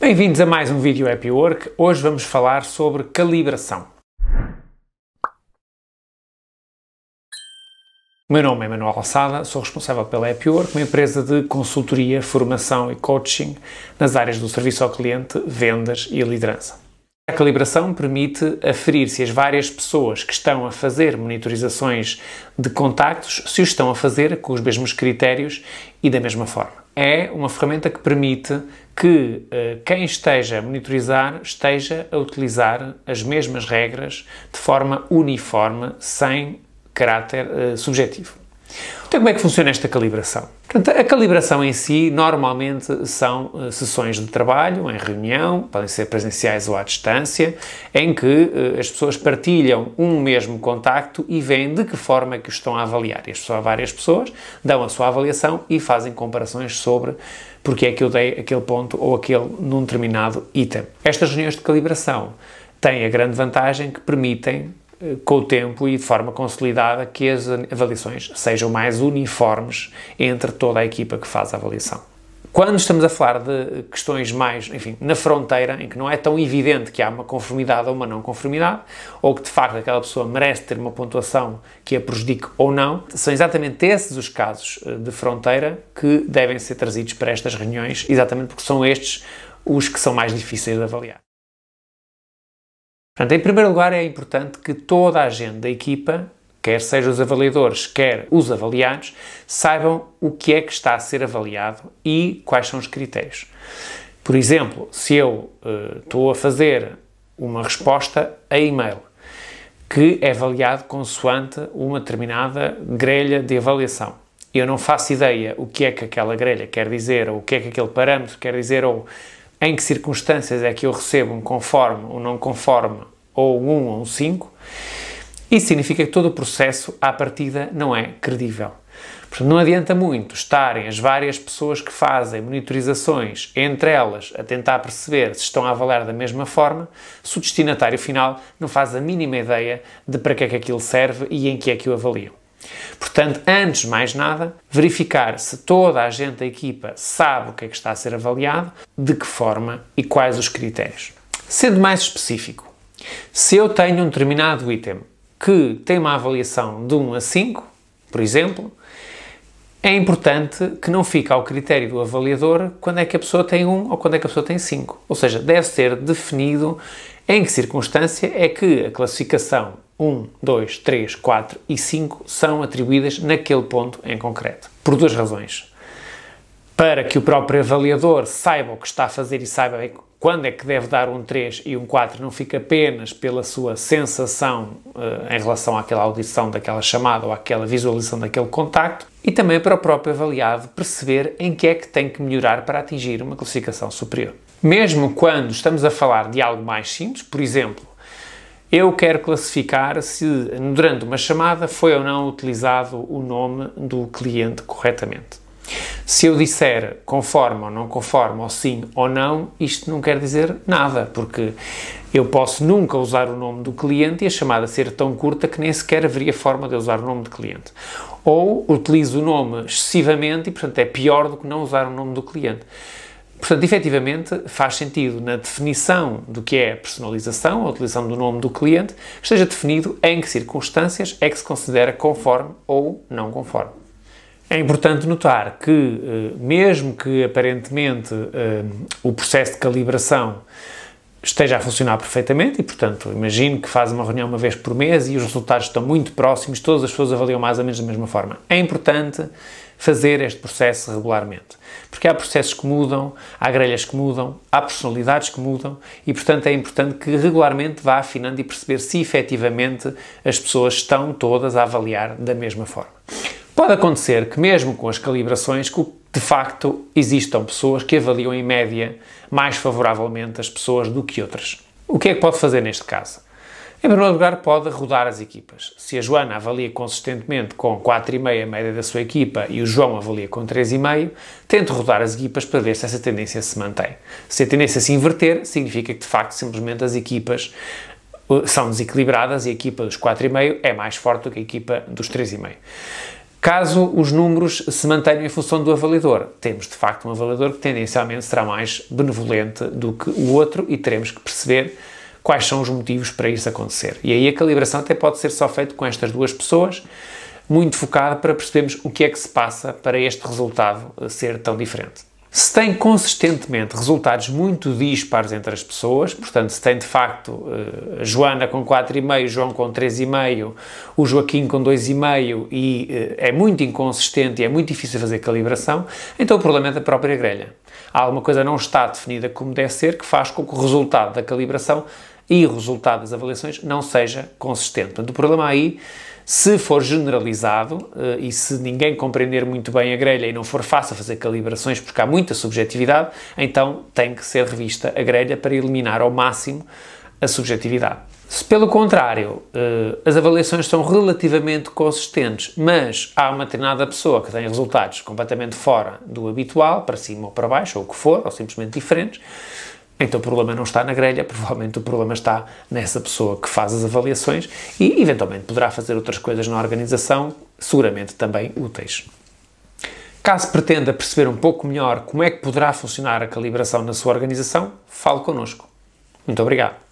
Bem-vindos a mais um vídeo Happy Work. Hoje vamos falar sobre calibração. O meu nome é Manuel Alçada, sou responsável pela Happy Work, uma empresa de consultoria, formação e coaching nas áreas do serviço ao cliente, vendas e liderança. A calibração permite aferir se as várias pessoas que estão a fazer monitorizações de contactos se o estão a fazer com os mesmos critérios e da mesma forma. É uma ferramenta que permite que uh, quem esteja a monitorizar esteja a utilizar as mesmas regras de forma uniforme, sem caráter uh, subjetivo. Então, como é que funciona esta calibração? Portanto, a calibração em si normalmente são uh, sessões de trabalho, em reunião, podem ser presenciais ou à distância, em que uh, as pessoas partilham um mesmo contacto e veem de que forma é que o estão a avaliar. E as pessoas, várias pessoas dão a sua avaliação e fazem comparações sobre porque é que eu dei aquele ponto ou aquele num determinado item. Estas reuniões de calibração têm a grande vantagem que permitem com o tempo e de forma consolidada que as avaliações sejam mais uniformes entre toda a equipa que faz a avaliação. Quando estamos a falar de questões mais, enfim, na fronteira, em que não é tão evidente que há uma conformidade ou uma não conformidade, ou que de facto aquela pessoa merece ter uma pontuação que a prejudique ou não, são exatamente esses os casos eh, de fronteira que devem ser trazidos para estas reuniões, exatamente porque são estes os que são mais difíceis de avaliar. Portanto, em primeiro lugar, é importante que toda a gente da equipa, quer sejam os avaliadores, quer os avaliados, saibam o que é que está a ser avaliado e quais são os critérios. Por exemplo, se eu uh, estou a fazer uma resposta a e-mail que é avaliado consoante uma determinada grelha de avaliação. Eu não faço ideia o que é que aquela grelha quer dizer, ou o que é que aquele parâmetro quer dizer, ou em que circunstâncias é que eu recebo um conforme, um não conforme, ou um 1 ou um 5, isso significa que todo o processo, à partida, não é credível. Portanto, não adianta muito estarem as várias pessoas que fazem monitorizações, entre elas, a tentar perceber se estão a avaliar da mesma forma, se o destinatário final não faz a mínima ideia de para que é que aquilo serve e em que é que o avaliam. Portanto, antes de mais nada, verificar se toda a gente da equipa sabe o que é que está a ser avaliado, de que forma e quais os critérios. Sendo mais específico, se eu tenho um determinado item que tem uma avaliação de 1 a 5, por exemplo, é importante que não fique ao critério do avaliador quando é que a pessoa tem 1 ou quando é que a pessoa tem 5. Ou seja, deve ser definido em que circunstância é que a classificação 1, 2, 3, 4 e 5 são atribuídas naquele ponto em concreto. Por duas razões. Para que o próprio avaliador saiba o que está a fazer e saiba quando é que deve dar um 3 e um 4, não fica apenas pela sua sensação uh, em relação àquela audição daquela chamada ou àquela visualização daquele contacto, e também para o próprio avaliado perceber em que é que tem que melhorar para atingir uma classificação superior. Mesmo quando estamos a falar de algo mais simples, por exemplo, eu quero classificar se durante uma chamada foi ou não utilizado o nome do cliente corretamente. Se eu disser conforme ou não conforme, ou sim ou não, isto não quer dizer nada, porque eu posso nunca usar o nome do cliente e a chamada ser tão curta que nem sequer haveria forma de usar o nome do cliente. Ou utilizo o nome excessivamente e, portanto, é pior do que não usar o nome do cliente. Portanto, efetivamente, faz sentido na definição do que é personalização, a utilização do nome do cliente, esteja definido em que circunstâncias é que se considera conforme ou não conforme. É importante notar que, eh, mesmo que aparentemente eh, o processo de calibração esteja a funcionar perfeitamente e, portanto, imagino que faz uma reunião uma vez por mês e os resultados estão muito próximos, todas as pessoas avaliam mais ou menos da mesma forma. É importante fazer este processo regularmente, porque há processos que mudam, há grelhas que mudam, há personalidades que mudam e, portanto, é importante que regularmente vá afinando e perceber se efetivamente as pessoas estão todas a avaliar da mesma forma. Pode acontecer que, mesmo com as calibrações, que de facto existam pessoas que avaliam em média mais favoravelmente as pessoas do que outras. O que é que pode fazer neste caso? Em primeiro lugar, pode rodar as equipas. Se a Joana avalia consistentemente com 4,5 a média da sua equipa e o João avalia com 3,5, tente rodar as equipas para ver se essa tendência se mantém. Se a tendência se inverter, significa que de facto simplesmente as equipas uh, são desequilibradas e a equipa dos 4,5 é mais forte do que a equipa dos 3,5. Caso os números se mantenham em função do avaliador, temos de facto um avaliador que tendencialmente será mais benevolente do que o outro e teremos que perceber quais são os motivos para isso acontecer. E aí a calibração até pode ser só feita com estas duas pessoas, muito focada para percebermos o que é que se passa para este resultado ser tão diferente. Se tem consistentemente resultados muito dispares entre as pessoas, portanto, se tem de facto a eh, Joana com 4,5, João com 3,5, o Joaquim com 2,5 e eh, é muito inconsistente e é muito difícil fazer calibração, então o problema é da própria grelha. Há alguma coisa não está definida como deve ser que faz com que o resultado da calibração e o resultado das avaliações não seja consistente. Portanto, o problema aí se for generalizado uh, e se ninguém compreender muito bem a grelha e não for fácil fazer calibrações porque há muita subjetividade, então tem que ser revista a grelha para eliminar ao máximo a subjetividade. Se pelo contrário uh, as avaliações são relativamente consistentes, mas há uma determinada pessoa que tem resultados completamente fora do habitual, para cima ou para baixo, ou o que for, ou simplesmente diferentes, então o problema não está na grelha, provavelmente o problema está nessa pessoa que faz as avaliações e eventualmente poderá fazer outras coisas na organização, seguramente também úteis. Caso pretenda perceber um pouco melhor como é que poderá funcionar a calibração na sua organização, fale connosco. Muito obrigado.